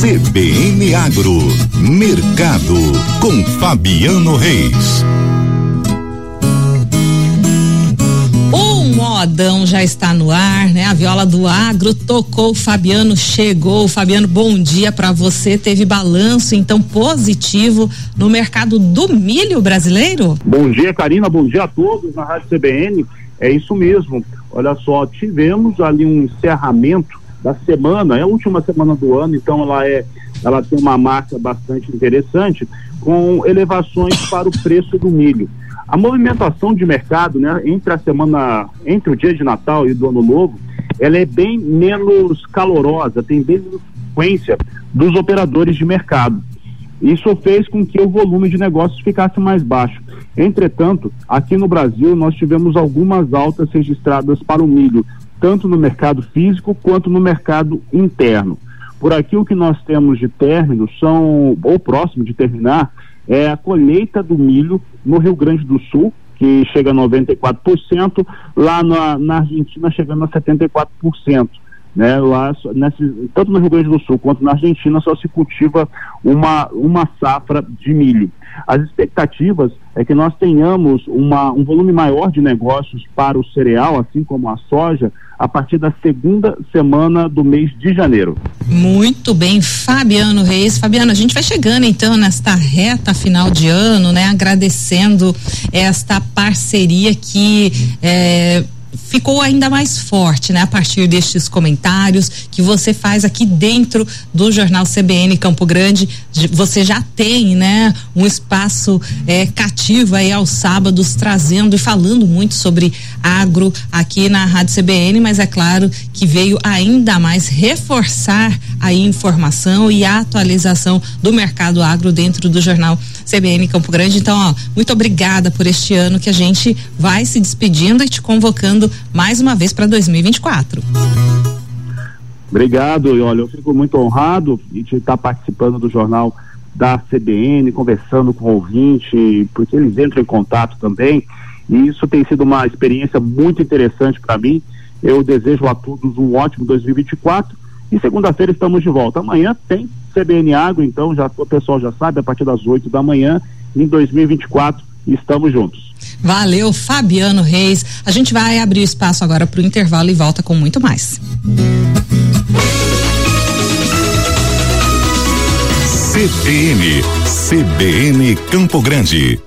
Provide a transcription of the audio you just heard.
CBN Agro, Mercado, com Fabiano Reis. O modão já está no ar, né? A viola do agro tocou, o Fabiano chegou. Fabiano, bom dia para você. Teve balanço então positivo no mercado do milho brasileiro? Bom dia, Karina. Bom dia a todos na Rádio CBN. É isso mesmo. Olha só, tivemos ali um encerramento da semana, é a última semana do ano, então ela é, ela tem uma marca bastante interessante com elevações para o preço do milho. A movimentação de mercado, né, entre a semana, entre o dia de Natal e do Ano Novo, ela é bem menos calorosa, tem menos frequência dos operadores de mercado. Isso fez com que o volume de negócios ficasse mais baixo. Entretanto, aqui no Brasil, nós tivemos algumas altas registradas para o milho, tanto no mercado físico quanto no mercado interno. Por aqui, o que nós temos de término são, ou próximo de terminar, é a colheita do milho no Rio Grande do Sul, que chega a 94%, lá na, na Argentina chegando a 74% né? Lá, nesse, tanto no Rio Grande do Sul quanto na Argentina só se cultiva uma, uma safra de milho. As expectativas é que nós tenhamos uma, um volume maior de negócios para o cereal, assim como a soja, a partir da segunda semana do mês de janeiro. Muito bem, Fabiano Reis. Fabiano, a gente vai chegando então nesta reta final de ano, né? Agradecendo esta parceria que. É, ficou ainda mais forte, né? A partir destes comentários que você faz aqui dentro do jornal CBN Campo Grande, você já tem, né? Um espaço é, cativo aí aos sábados trazendo e falando muito sobre agro aqui na Rádio CBN, mas é claro que veio ainda mais reforçar a informação e a atualização do mercado agro dentro do jornal CBN Campo Grande. Então, ó, muito obrigada por este ano que a gente vai se despedindo e te convocando mais uma vez para 2024. Obrigado, e olha, eu fico muito honrado de estar participando do jornal da CBN, conversando com o ouvinte, porque eles entram em contato também, e isso tem sido uma experiência muito interessante para mim. Eu desejo a todos um ótimo 2024 e segunda-feira estamos de volta. Amanhã tem CBN Água, então já o pessoal já sabe, a partir das 8 da manhã, em 2024, estamos juntos. Valeu, Fabiano Reis. A gente vai abrir espaço agora para o intervalo e volta com muito mais. CBN, CBN Campo Grande.